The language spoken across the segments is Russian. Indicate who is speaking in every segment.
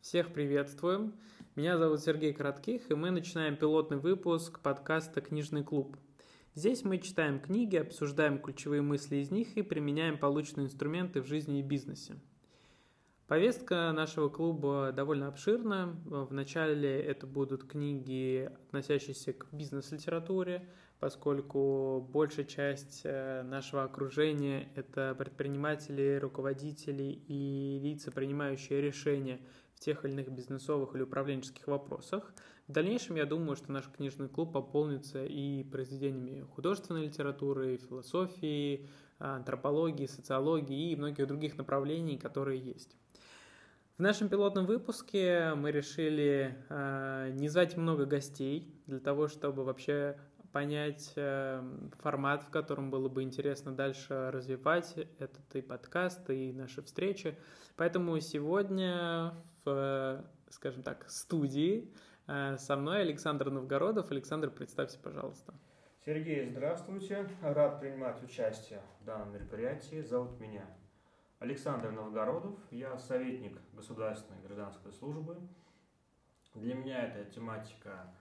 Speaker 1: Всех приветствуем. Меня зовут Сергей Коротких, и мы начинаем пилотный выпуск подкаста «Книжный клуб». Здесь мы читаем книги, обсуждаем ключевые мысли из них и применяем полученные инструменты в жизни и бизнесе. Повестка нашего клуба довольно обширна. Вначале это будут книги, относящиеся к бизнес-литературе, поскольку большая часть э, нашего окружения – это предприниматели, руководители и лица, принимающие решения тех или иных бизнесовых или управленческих вопросах. В дальнейшем я думаю, что наш книжный клуб пополнится и произведениями художественной литературы, философии, антропологии, социологии и многих других направлений, которые есть. В нашем пилотном выпуске мы решили э, не звать много гостей для того, чтобы вообще понять э, формат, в котором было бы интересно дальше развивать этот и подкаст, и наши встречи. Поэтому сегодня в, скажем так, студии э, со мной Александр Новгородов. Александр, представься, пожалуйста.
Speaker 2: Сергей, здравствуйте. Рад принимать участие в данном мероприятии. Зовут меня Александр Новгородов. Я советник государственной гражданской службы. Для меня эта тематика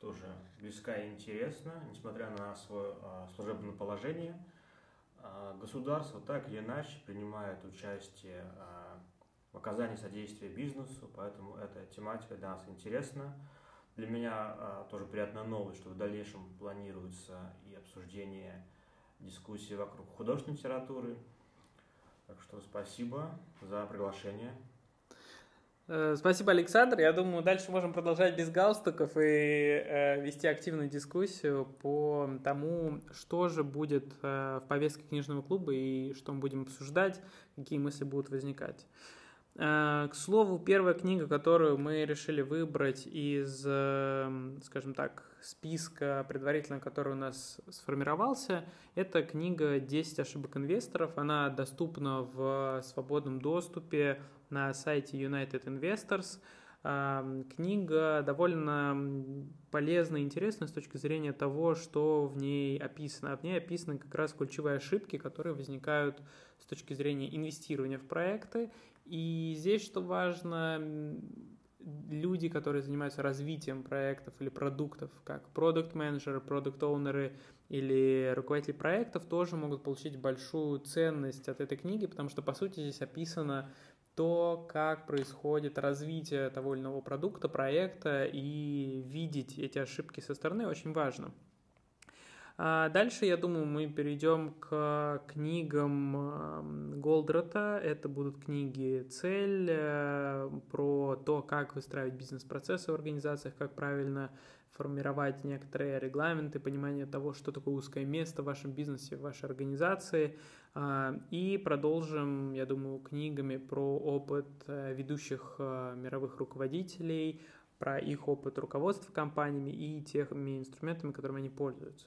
Speaker 2: тоже близка и интересна, несмотря на свое э, служебное положение. Э, государство так или иначе принимает участие э, в оказании содействия бизнесу, поэтому эта тематика для нас интересна. Для меня э, тоже приятная новость, что в дальнейшем планируется и обсуждение дискуссии вокруг художественной литературы. Так что спасибо за приглашение.
Speaker 1: Э, спасибо, Александр. Я думаю, дальше можем продолжать без галстуков и э, вести активную дискуссию по тому, что же будет э, в повестке книжного клуба и что мы будем обсуждать, какие мысли будут возникать. Э, к слову, первая книга, которую мы решили выбрать из, э, скажем так, списка предварительно, который у нас сформировался, это книга «10 ошибок инвесторов». Она доступна в свободном доступе на сайте United Investors. Книга довольно полезная и интересная с точки зрения того, что в ней описано. В ней описаны как раз ключевые ошибки, которые возникают с точки зрения инвестирования в проекты. И здесь, что важно, люди, которые занимаются развитием проектов или продуктов, как продукт-менеджеры, продукт-оунеры или руководители проектов, тоже могут получить большую ценность от этой книги, потому что, по сути, здесь описано то, как происходит развитие того или иного продукта, проекта, и видеть эти ошибки со стороны очень важно. А дальше, я думаю, мы перейдем к книгам Голдрата. Это будут книги «Цель», э, про то, как выстраивать бизнес-процессы в организациях, как правильно формировать некоторые регламенты, понимание того, что такое узкое место в вашем бизнесе, в вашей организации. А, и продолжим, я думаю, книгами про опыт э, ведущих э, мировых руководителей, про их опыт руководства компаниями и теми инструментами, которыми они пользуются.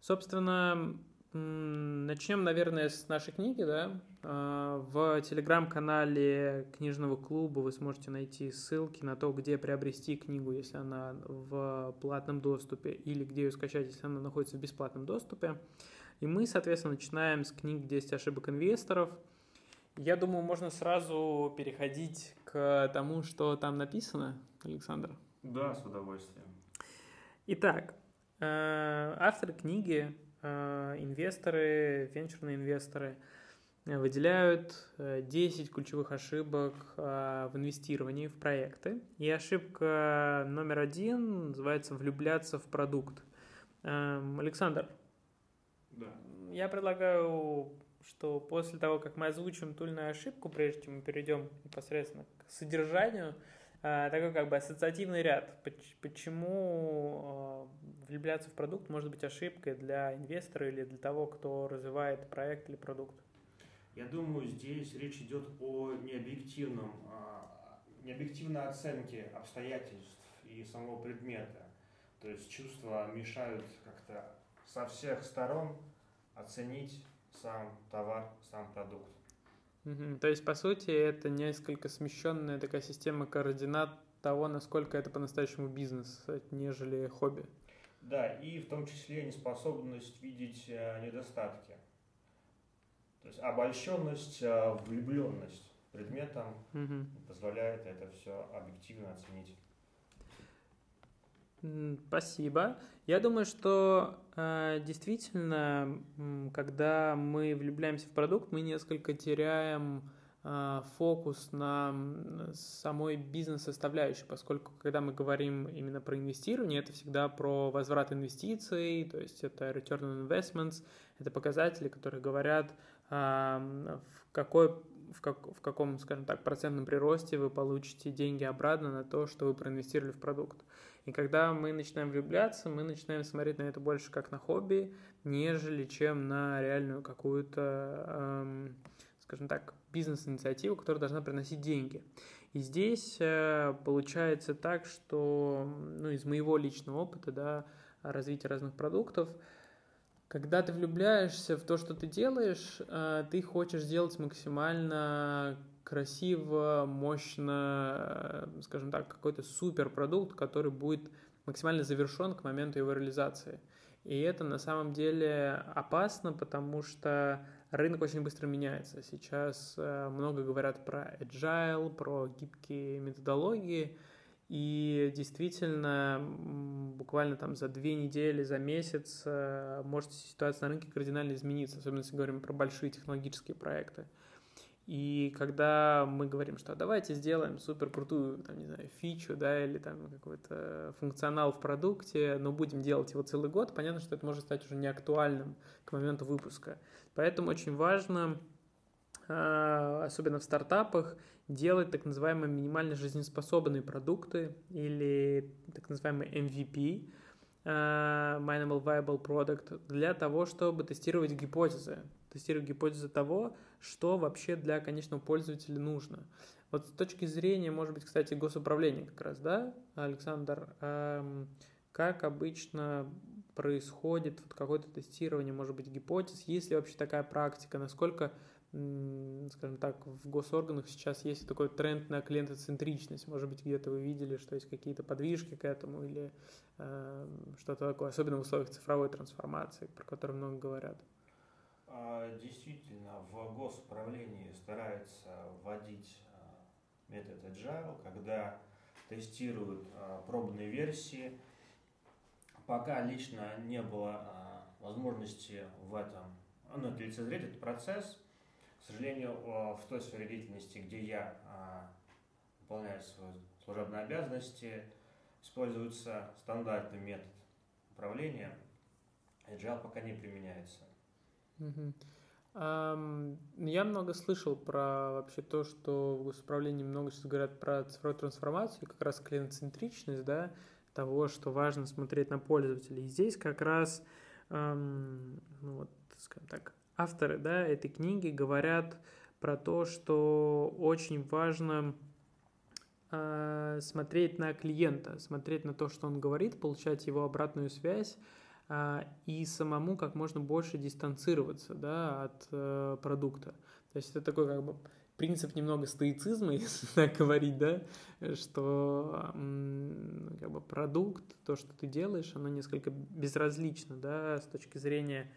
Speaker 1: Собственно, начнем, наверное, с нашей книги, да. А, в телеграм-канале книжного клуба вы сможете найти ссылки на то, где приобрести книгу, если она в платном доступе, или где ее скачать, если она находится в бесплатном доступе. И мы, соответственно, начинаем с книги «10 ошибок инвесторов». Я думаю, можно сразу переходить к тому, что там написано, Александр.
Speaker 2: Да, с удовольствием.
Speaker 1: Итак, Э, авторы книги, э, инвесторы, венчурные инвесторы э, выделяют 10 ключевых ошибок в инвестировании в проекты. И ошибка номер один называется «влюбляться в продукт». Эм, Александр,
Speaker 2: да.
Speaker 1: я предлагаю, что после того, как мы озвучим ту или иную ошибку, прежде чем мы перейдем непосредственно к содержанию, а, такой как бы ассоциативный ряд. Почему а, влюбляться в продукт может быть ошибкой для инвестора или для того, кто развивает проект или продукт?
Speaker 2: Я думаю, здесь речь идет о необъективном, а, необъективной оценке обстоятельств и самого предмета. То есть чувства мешают как-то со всех сторон оценить сам товар, сам продукт.
Speaker 1: Угу. То есть, по сути, это несколько смещенная такая система координат того, насколько это по-настоящему бизнес, нежели хобби.
Speaker 2: Да, и в том числе неспособность видеть э, недостатки. То есть обольщенность, э, влюбленность предметом,
Speaker 1: Мгм.
Speaker 2: позволяет это все объективно оценить.
Speaker 1: Спасибо. Я думаю, что э, действительно, когда мы влюбляемся в продукт, мы несколько теряем э, фокус на самой бизнес-составляющей, поскольку когда мы говорим именно про инвестирование, это всегда про возврат инвестиций, то есть это return on investments, это показатели, которые говорят, а, в какой в, как, в каком, скажем так, процентном приросте вы получите деньги обратно на то, что вы проинвестировали в продукт. И когда мы начинаем влюбляться, мы начинаем смотреть на это больше как на хобби, нежели чем на реальную какую-то, эм, скажем так, бизнес-инициативу, которая должна приносить деньги. И здесь э, получается так, что, ну, из моего личного опыта, да, развития разных продуктов, когда ты влюбляешься в то, что ты делаешь, э, ты хочешь сделать максимально красиво, мощно, э, скажем так, какой-то супер продукт, который будет максимально завершен к моменту его реализации. И это на самом деле опасно, потому что рынок очень быстро меняется. Сейчас э, много говорят про agile, про гибкие методологии, и действительно, буквально там за две недели, за месяц э, может ситуация на рынке кардинально измениться, особенно если говорим про большие технологические проекты. И когда мы говорим, что давайте сделаем супер крутую, там, не знаю, фичу, да, или там какой-то функционал в продукте, но будем делать его целый год, понятно, что это может стать уже не актуальным к моменту выпуска. Поэтому очень важно, особенно в стартапах, делать так называемые минимально жизнеспособные продукты или так называемый MVP, Minimal Viable Product, для того, чтобы тестировать гипотезы. Тестировать гипотезы того, что вообще для конечного пользователя нужно. Вот с точки зрения, может быть, кстати, госуправления как раз, да, Александр, эм, как обычно происходит вот какое-то тестирование, может быть, гипотез, есть ли вообще такая практика, насколько скажем так, в госорганах сейчас есть такой тренд на клиентоцентричность. Может быть, где-то вы видели, что есть какие-то подвижки к этому или э, что-то такое, особенно в условиях цифровой трансформации, про которую много говорят.
Speaker 2: А, действительно, в госуправлении стараются вводить а, метод Agile, когда тестируют а, пробные версии. Пока лично не было возможности в этом ну, лицезреть этот процесс, к сожалению, в той сфере деятельности, где я а, выполняю свои служебные обязанности, используется стандартный метод управления. Agile пока не применяется.
Speaker 1: Угу. Я много слышал про вообще то, что в госуправлении много сейчас говорят про цифровую трансформацию, как раз клиент-центричность, да, того, что важно смотреть на пользователей. И здесь как раз, um, ну вот, скажем так, авторы да, этой книги говорят про то, что очень важно э, смотреть на клиента, смотреть на то, что он говорит, получать его обратную связь э, и самому как можно больше дистанцироваться да, от э, продукта. То есть это такой как бы принцип немного стоицизма, если так говорить, да, что как бы продукт, то, что ты делаешь, оно несколько безразлично, да, с точки зрения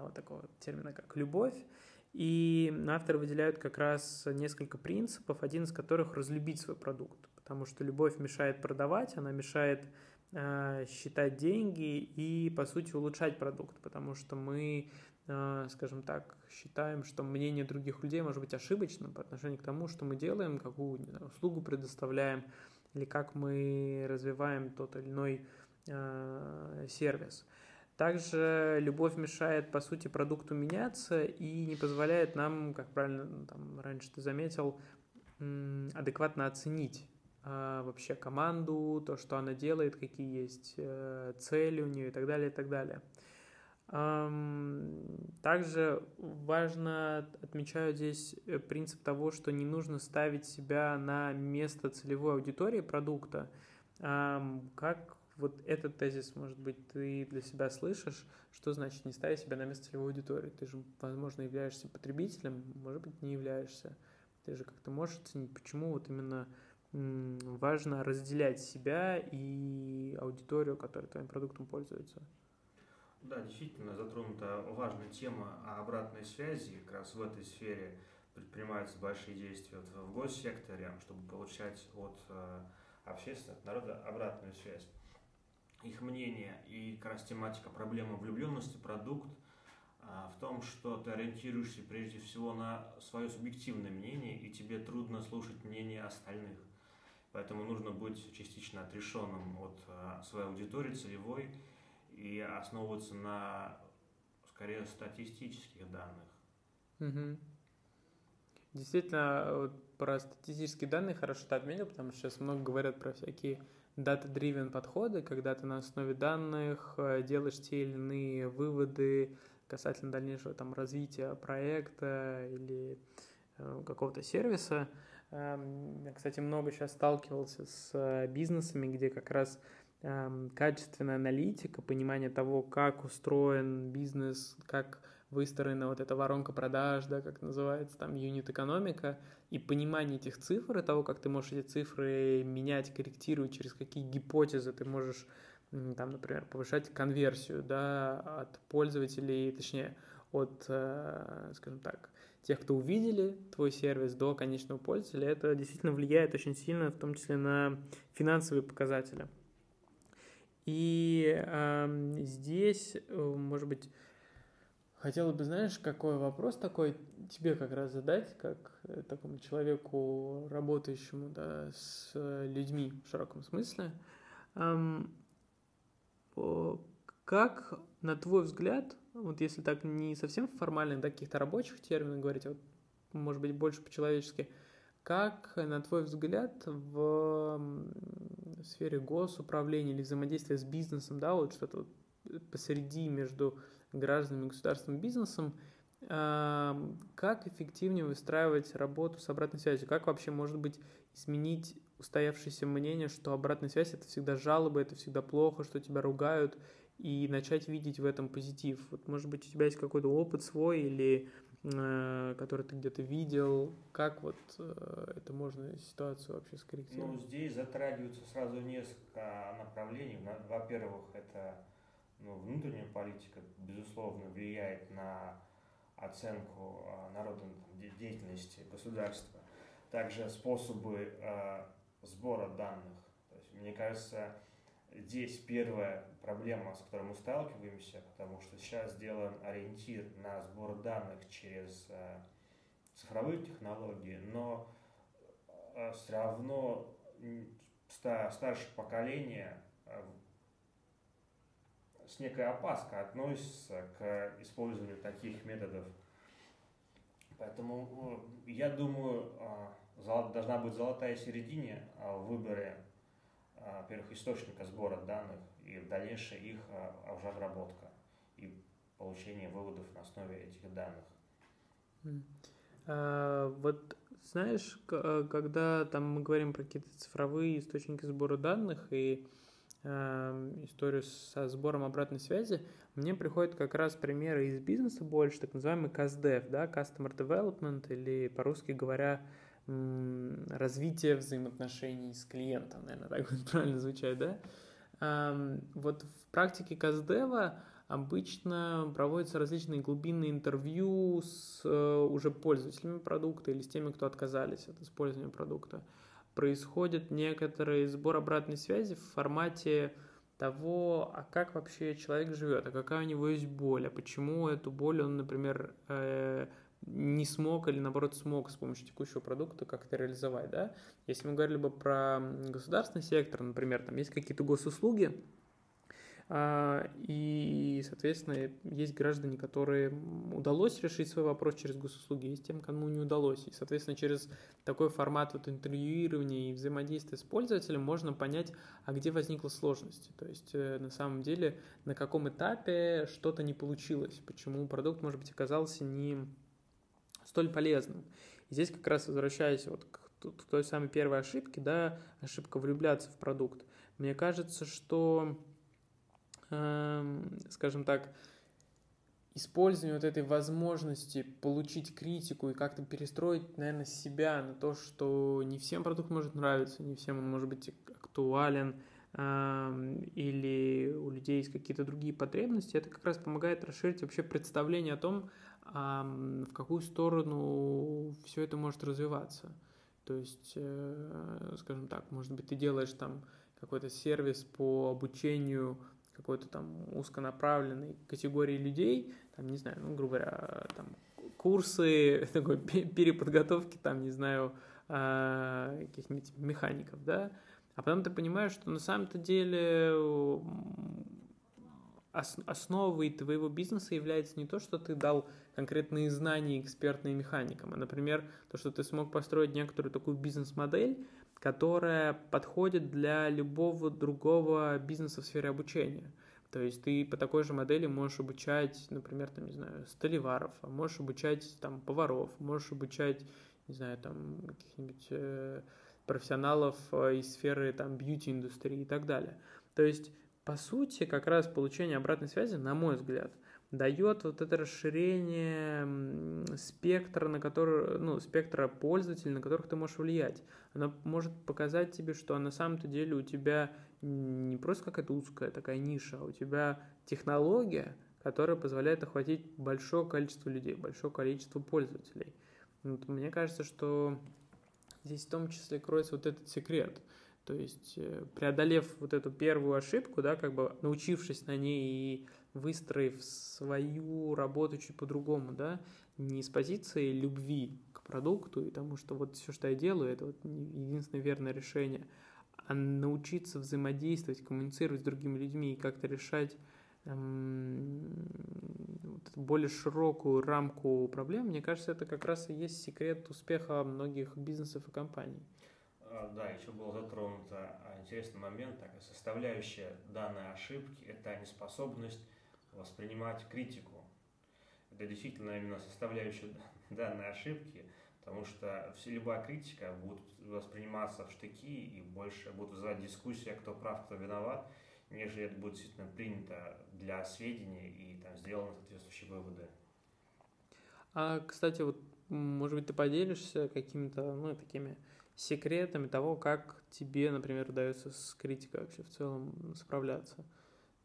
Speaker 1: вот такого термина, как любовь. И авторы выделяют как раз несколько принципов, один из которых разлюбить свой продукт, потому что любовь мешает продавать, она мешает э, считать деньги и, по сути, улучшать продукт, потому что мы, э, скажем так, считаем, что мнение других людей может быть ошибочным по отношению к тому, что мы делаем, какую услугу предоставляем или как мы развиваем тот или иной э, сервис. Также любовь мешает, по сути, продукту меняться и не позволяет нам, как правильно ну, там, раньше ты заметил, адекватно оценить а, вообще команду, то, что она делает, какие есть э, цели у нее и так далее, и так далее. Также важно, отмечаю здесь э, принцип того, что не нужно ставить себя на место целевой аудитории продукта, как вот этот тезис, может быть, ты для себя слышишь, что значит не ставить себя на место целевой аудитории? Ты же, возможно, являешься потребителем, может быть, не являешься. Ты же как-то можешь оценить, почему вот именно важно разделять себя и аудиторию, которая твоим продуктом пользуется.
Speaker 2: Да, действительно, затронута важная тема обратной связи. Как раз в этой сфере предпринимаются большие действия в госсекторе, чтобы получать от э, общественного народа обратную связь. Их мнение и как раз тематика проблемы влюбленности, продукт а, в том, что ты ориентируешься прежде всего на свое субъективное мнение, и тебе трудно слушать мнение остальных. Поэтому нужно быть частично отрешенным от а, своей аудитории целевой и основываться на скорее статистических данных.
Speaker 1: Угу. Действительно, вот про статистические данные хорошо ты отметил, потому что сейчас много говорят про всякие data-driven подходы, когда ты на основе данных э, делаешь те или иные выводы касательно дальнейшего там, развития проекта или э, какого-то сервиса. Эм, я, кстати, много сейчас сталкивался с э, бизнесами, где как раз эм, качественная аналитика, понимание того, как устроен бизнес, как выстроена вот эта воронка продаж, да, как называется, там, юнит-экономика, и понимание этих цифр, и того, как ты можешь эти цифры менять, корректировать, через какие гипотезы ты можешь, там, например, повышать конверсию, да, от пользователей, точнее, от, э, скажем так, тех, кто увидели твой сервис, до конечного пользователя, это действительно влияет очень сильно, в том числе на финансовые показатели. И э, здесь, может быть, Хотела бы, знаешь, какой вопрос такой тебе как раз задать, как э, такому человеку, работающему да, с э, людьми в широком смысле. Как, на твой взгляд, вот если так не совсем формально, да, каких-то рабочих терминов говорить, а вот, может быть, больше по-человечески, как, на твой взгляд, в сфере госуправления или взаимодействия с бизнесом, да, вот что-то вот посреди между гражданами, государственным бизнесом, как эффективнее выстраивать работу с обратной связью? Как вообще, может быть, изменить устоявшееся мнение, что обратная связь – это всегда жалобы, это всегда плохо, что тебя ругают, и начать видеть в этом позитив? Вот, может быть, у тебя есть какой-то опыт свой или э, который ты где-то видел, как вот э, это можно ситуацию вообще скорректировать?
Speaker 2: Ну, здесь затрагиваются сразу несколько направлений. Во-первых, это ну, внутренняя политика, безусловно, влияет на оценку а, народной деятельности государства. Также способы э, сбора данных. То есть, мне кажется, здесь первая проблема, с которой мы сталкиваемся, потому что сейчас сделан ориентир на сбор данных через э, цифровые технологии, но э, все равно старшее поколение с некой опаской относится к использованию таких методов. Поэтому э, я думаю, э, должна быть золотая середина э, в выборе, во-первых, источника сбора данных и дальнейшая их уже обработка и получение выводов на основе этих данных.
Speaker 1: А, вот знаешь, когда там мы говорим про какие-то цифровые источники сбора данных и историю со сбором обратной связи, мне приходят как раз примеры из бизнеса больше, так называемый CastDev, да, Customer Development, или по-русски говоря, развитие взаимоотношений с клиентом, наверное, так будет правильно звучать, да? Эм, вот в практике CastDev обычно проводятся различные глубинные интервью с э, уже пользователями продукта или с теми, кто отказались от использования продукта происходит некоторый сбор обратной связи в формате того, а как вообще человек живет, а какая у него есть боль, а почему эту боль он, например, э, не смог или наоборот смог с помощью текущего продукта как-то реализовать, да? Если мы говорили бы про государственный сектор, например, там есть какие-то госуслуги, и, соответственно, есть граждане, которые удалось решить свой вопрос через госуслуги, есть тем, кому не удалось. И, соответственно, через такой формат вот интервьюирования и взаимодействия с пользователем можно понять, а где возникла сложность. То есть, э, на самом деле, на каком этапе что-то не получилось, почему продукт, может быть, оказался не столь полезным. И здесь как раз возвращаясь вот к той самой первой ошибке, да, ошибка влюбляться в продукт. Мне кажется, что скажем так, использование вот этой возможности получить критику и как-то перестроить, наверное, себя на то, что не всем продукт может нравиться, не всем он может быть актуален, эм, или у людей есть какие-то другие потребности, это как раз помогает расширить вообще представление о том, в какую сторону все это может развиваться. То есть, э, скажем так, может быть, ты делаешь там какой-то сервис по обучению какой-то там узконаправленной категории людей, там, не знаю, ну, грубо говоря, там, курсы такой переподготовки, там, не знаю, а, каких-нибудь механиков, да, а потом ты понимаешь, что на самом-то деле основой твоего бизнеса является не то, что ты дал конкретные знания экспертные механикам, а, например, то, что ты смог построить некоторую такую бизнес-модель, которая подходит для любого другого бизнеса в сфере обучения. То есть ты по такой же модели можешь обучать, например, там, не знаю, столеваров, а можешь обучать там поваров, можешь обучать, не знаю, там каких-нибудь э, профессионалов э, из сферы там бьюти-индустрии и так далее. То есть по сути, как раз получение обратной связи, на мой взгляд, дает вот это расширение спектра, на который, ну, спектра пользователей, на которых ты можешь влиять. Оно может показать тебе, что на самом-то деле у тебя не просто какая-то узкая такая ниша, а у тебя технология, которая позволяет охватить большое количество людей, большое количество пользователей. Вот мне кажется, что здесь в том числе кроется вот этот секрет – то есть, э, преодолев вот эту первую ошибку, да, как бы научившись на ней и выстроив свою работу чуть по-другому, да, не с позиции любви продукту и тому, что вот все, что я делаю, это вот единственное верное решение, а научиться взаимодействовать, коммуницировать с другими людьми и как-то решать эм, более широкую рамку проблем, мне кажется, это как раз и есть секрет успеха многих бизнесов и компаний.
Speaker 2: А, да, еще был затронут а, интересный момент, такая составляющая данной ошибки – это неспособность воспринимать критику. Это действительно именно составляющая данной ошибки, потому что все, любая критика будет восприниматься в штыки и больше будет вызывать дискуссия, кто прав, кто виноват, нежели это будет действительно принято для сведения и там сделаны соответствующие выводы.
Speaker 1: А, кстати, вот, может быть, ты поделишься какими-то, ну, такими секретами того, как тебе, например, удается с критикой вообще в целом справляться.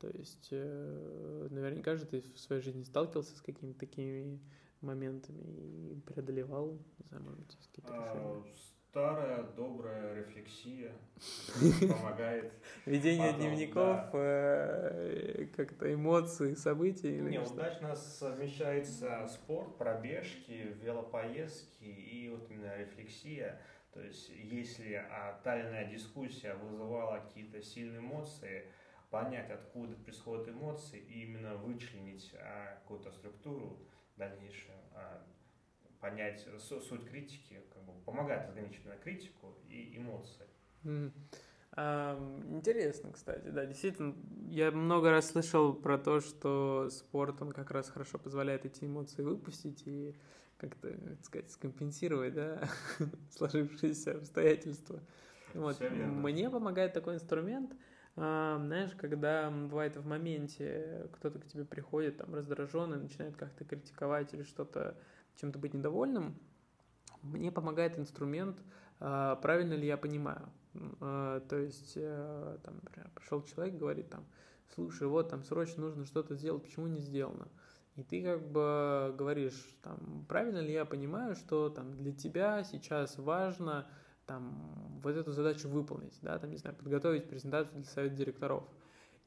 Speaker 1: То есть, э, наверняка же ты в своей жизни сталкивался с какими-то такими моментами и преодолевал, не знаю, может быть, какие-то
Speaker 2: а, решения. Старая добрая рефлексия помогает.
Speaker 1: Ведение дневников, э, как-то эмоции, события или
Speaker 2: Не, удачно совмещается спорт, пробежки, велопоездки и вот именно рефлексия. То есть, если тайная дискуссия вызывала какие-то сильные эмоции, понять, откуда происходят эмоции, и именно вычленить а, какую-то структуру дальнейшую, а, понять суть критики, как бы помогает ограничить критику и эмоции.
Speaker 1: Mm. Интересно, кстати, да, действительно, я много раз слышал про то, что спорт, он как раз хорошо позволяет эти эмоции выпустить и как-то, так сказать, скомпенсировать, да, сложившиеся обстоятельства. Вот. Мне помогает такой инструмент, знаешь, когда бывает в моменте кто-то к тебе приходит там раздраженный, начинает как-то критиковать или что-то, чем-то быть недовольным, мне помогает инструмент, а, правильно ли я понимаю. А, то есть, э, там, например, пришел человек, говорит там, слушай, вот там срочно нужно что-то сделать, почему не сделано? И ты как бы говоришь, там, правильно ли я понимаю, что там для тебя сейчас важно там вот эту задачу выполнить, да, там, не знаю, подготовить презентацию для совета директоров.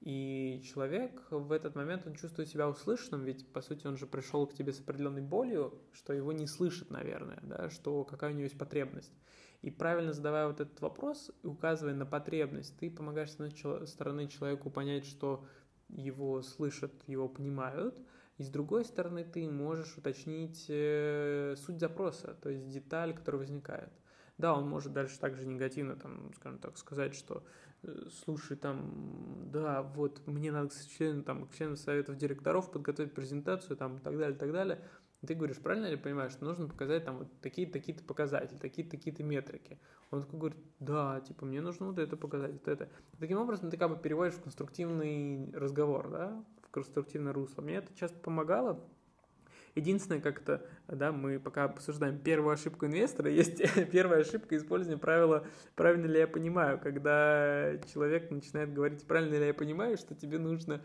Speaker 1: И человек в этот момент, он чувствует себя услышанным, ведь, по сути, он же пришел к тебе с определенной болью, что его не слышит, наверное, да, что какая у него есть потребность. И правильно задавая вот этот вопрос и указывая на потребность, ты помогаешь с стороны человеку понять, что его слышат, его понимают, и с другой стороны, ты можешь уточнить э, суть запроса, то есть деталь, которая возникает. Да, он может дальше также негативно, там, скажем так, сказать, что э, слушай, там, да, вот мне надо к членам, там, к членам советов директоров подготовить презентацию, там, и так далее, и так далее. И ты говоришь, правильно ли понимаешь, что нужно показать там вот такие-то, такие-то показатели, такие-то, такие-то метрики. Он такой говорит, да, типа, мне нужно вот это показать, вот это. И таким образом ты как бы переводишь в конструктивный разговор, да, конструктивное русло. Мне это часто помогало. Единственное, как-то, да, мы пока обсуждаем первую ошибку инвестора, есть первая ошибка использования правила «правильно ли я понимаю», когда человек начинает говорить «правильно ли я понимаю», что тебе нужно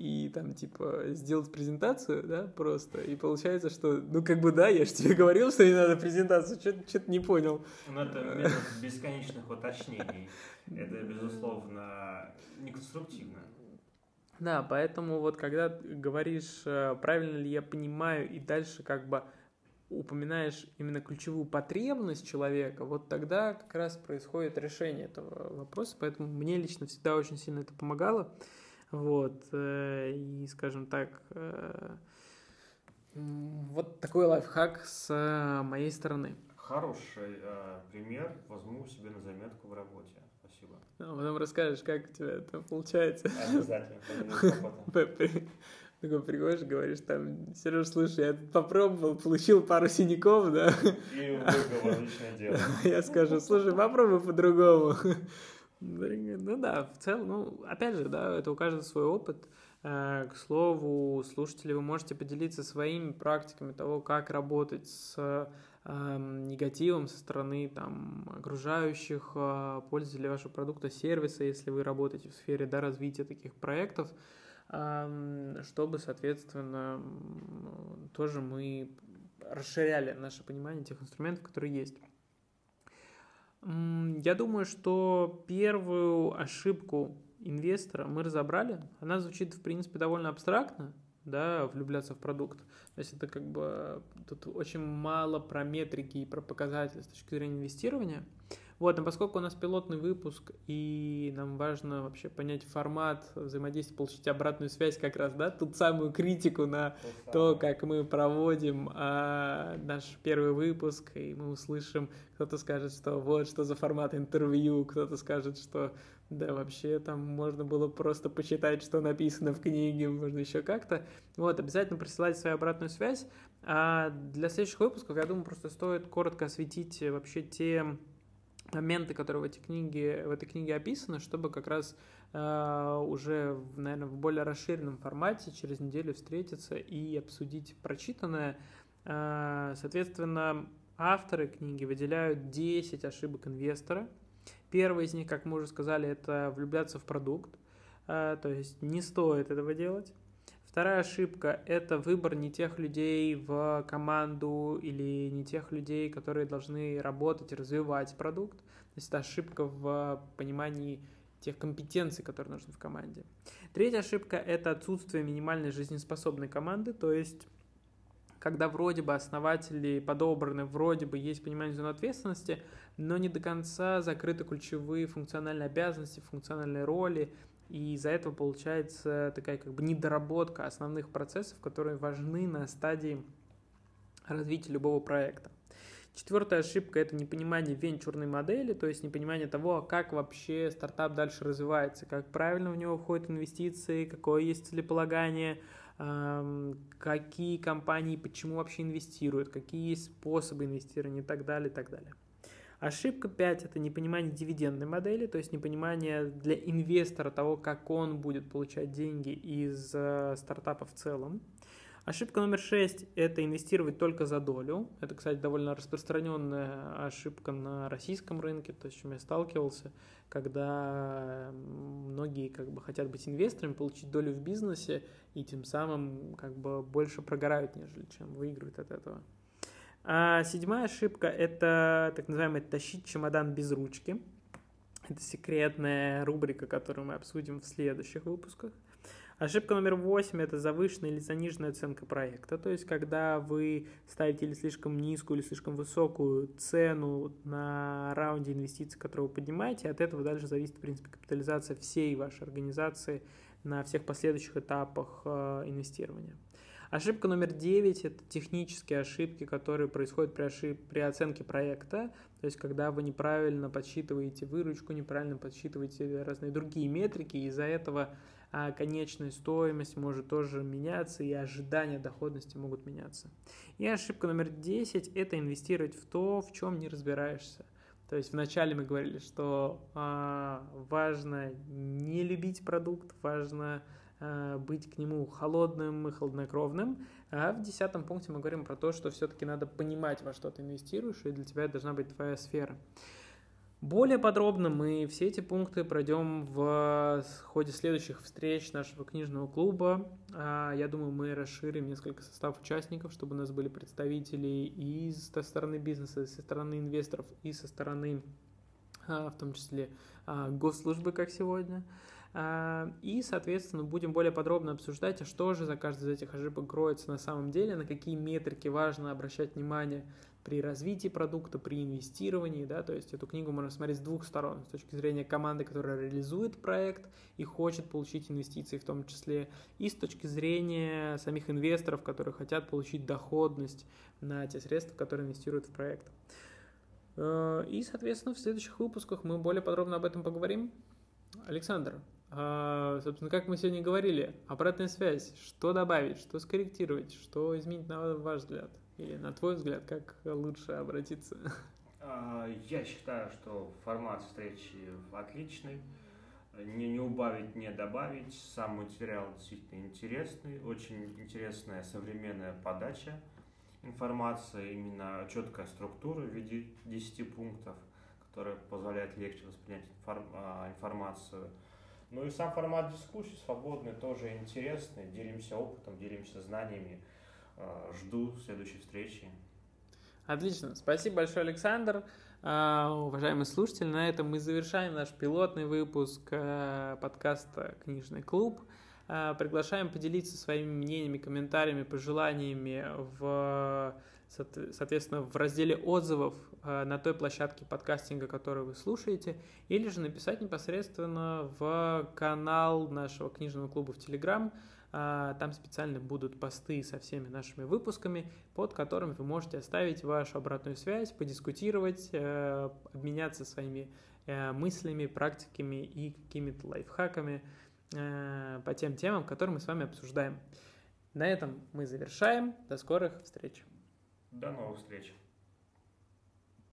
Speaker 1: и там, типа, сделать презентацию, да, просто, и получается, что, ну, как бы, да, я же тебе говорил, что не надо презентацию, что-то не понял.
Speaker 2: Ну, это метод бесконечных уточнений. Это, безусловно, неконструктивно.
Speaker 1: Да, поэтому вот когда говоришь, э, правильно ли я понимаю, и дальше как бы упоминаешь именно ключевую потребность человека, вот тогда как раз происходит решение этого вопроса, поэтому мне лично всегда очень сильно это помогало. Вот, э, и, скажем так, э, вот такой лайфхак с моей стороны.
Speaker 2: Хороший пример, возьму себе на заметку в работе. Спасибо.
Speaker 1: А потом расскажешь, как у тебя это получается.
Speaker 2: Обязательно.
Speaker 1: Такой приходишь, говоришь, там, Сереж, слушай, я попробовал, получил пару синяков, да.
Speaker 2: И выговор личное дело.
Speaker 1: Я скажу, слушай, попробуй по-другому. Ну да, в целом, ну, опять же, да, это у каждого свой опыт. Э, к слову, слушатели, вы можете поделиться своими практиками того, как работать с негативом со стороны там, окружающих э, пользователей вашего продукта, сервиса, если вы работаете в сфере да, развития таких проектов, э, чтобы, соответственно, тоже мы расширяли наше понимание тех инструментов, которые есть. Я думаю, что первую ошибку инвестора мы разобрали. Она звучит, в принципе, довольно абстрактно, да, влюбляться в продукт. То есть это как бы тут очень мало про метрики и про показатели с точки зрения инвестирования. Вот, но поскольку у нас пилотный выпуск, и нам важно вообще понять формат взаимодействия, получить обратную связь как раз, да, тут самую критику на то, как мы проводим а, наш первый выпуск, и мы услышим, кто-то скажет, что вот что за формат интервью, кто-то скажет, что да, вообще там можно было просто почитать, что написано в книге, можно еще как-то. Вот, обязательно присылайте свою обратную связь. А для следующих выпусков, я думаю, просто стоит коротко осветить вообще те моменты, которые в этой книге, в этой книге описаны, чтобы как раз э, уже, наверное, в более расширенном формате через неделю встретиться и обсудить прочитанное. Э, соответственно, авторы книги выделяют 10 ошибок инвестора. Первый из них, как мы уже сказали, это влюбляться в продукт. Э, то есть не стоит этого делать. Вторая ошибка – это выбор не тех людей в команду или не тех людей, которые должны работать развивать продукт. То есть это ошибка в понимании тех компетенций, которые нужны в команде. Третья ошибка – это отсутствие минимальной жизнеспособной команды, то есть когда вроде бы основатели подобраны, вроде бы есть понимание зоны ответственности, но не до конца закрыты ключевые функциональные обязанности, функциональные роли, и из-за этого получается такая как бы недоработка основных процессов, которые важны на стадии развития любого проекта. Четвертая ошибка – это непонимание венчурной модели, то есть непонимание того, как вообще стартап дальше развивается, как правильно в него входят инвестиции, какое есть целеполагание, какие компании почему вообще инвестируют, какие есть способы инвестирования и так далее, и так далее. Ошибка 5 – это непонимание дивидендной модели, то есть непонимание для инвестора того, как он будет получать деньги из э, стартапа в целом. Ошибка номер 6 – это инвестировать только за долю. Это, кстати, довольно распространенная ошибка на российском рынке, то с чем я сталкивался, когда многие как бы хотят быть инвесторами, получить долю в бизнесе и тем самым как бы больше прогорают, нежели чем выигрывают от этого. А седьмая ошибка – это так называемый «тащить чемодан без ручки». Это секретная рубрика, которую мы обсудим в следующих выпусках. Ошибка номер восемь – это завышенная или заниженная оценка проекта. То есть, когда вы ставите или слишком низкую, или слишком высокую цену на раунде инвестиций, которые вы поднимаете, от этого дальше зависит, в принципе, капитализация всей вашей организации на всех последующих этапах э, инвестирования. Ошибка номер 9 – это технические ошибки, которые происходят при, ошиб... при оценке проекта. То есть, когда вы неправильно подсчитываете выручку, неправильно подсчитываете разные другие метрики, из-за этого а конечная стоимость может тоже меняться, и ожидания доходности могут меняться. И ошибка номер 10 – это инвестировать в то, в чем не разбираешься. То есть вначале мы говорили, что а, важно не любить продукт, важно быть к нему холодным и хладнокровным. А в десятом пункте мы говорим про то, что все-таки надо понимать, во что ты инвестируешь, и для тебя это должна быть твоя сфера. Более подробно мы все эти пункты пройдем в ходе следующих встреч нашего книжного клуба. А, я думаю, мы расширим несколько состав участников, чтобы у нас были представители и со стороны бизнеса, и со стороны инвесторов, и со стороны, а, в том числе, а, госслужбы, как сегодня. И, соответственно, будем более подробно обсуждать, а что же за каждой из этих ошибок кроется на самом деле, на какие метрики важно обращать внимание при развитии продукта, при инвестировании, да, то есть эту книгу можно смотреть с двух сторон, с точки зрения команды, которая реализует проект и хочет получить инвестиции в том числе, и с точки зрения самих инвесторов, которые хотят получить доходность на те средства, которые инвестируют в проект. Э, и, соответственно, в следующих выпусках мы более подробно об этом поговорим. Александр, а, собственно, как мы сегодня говорили, обратная связь, что добавить, что скорректировать, что изменить на ваш взгляд? Или на твой взгляд, как лучше обратиться?
Speaker 2: А, я считаю, что формат встречи отличный. Не, не убавить, не добавить. Сам материал действительно интересный. Очень интересная современная подача информации. Именно четкая структура в виде 10 пунктов, которая позволяет легче воспринять а, информацию. Ну и сам формат дискуссии свободный, тоже интересный. Делимся опытом, делимся знаниями. А, жду следующей встречи.
Speaker 1: Отлично. Спасибо большое, Александр. А, уважаемые слушатели, на этом мы завершаем наш пилотный выпуск э, подкаста «Книжный клуб». Приглашаем поделиться своими мнениями, комментариями, пожеланиями в, соответственно, в разделе отзывов э, на той площадке подкастинга, которую вы слушаете, или же написать непосредственно в канал нашего книжного клуба в Телеграм – а, там специально будут посты со всеми нашими выпусками, под которыми вы можете оставить вашу обратную связь, подискутировать, э, обменяться своими э, мыслями, практиками и какими-то лайфхаками э, по тем темам, которые мы с вами обсуждаем. На этом мы завершаем. До скорых встреч.
Speaker 2: До новых встреч.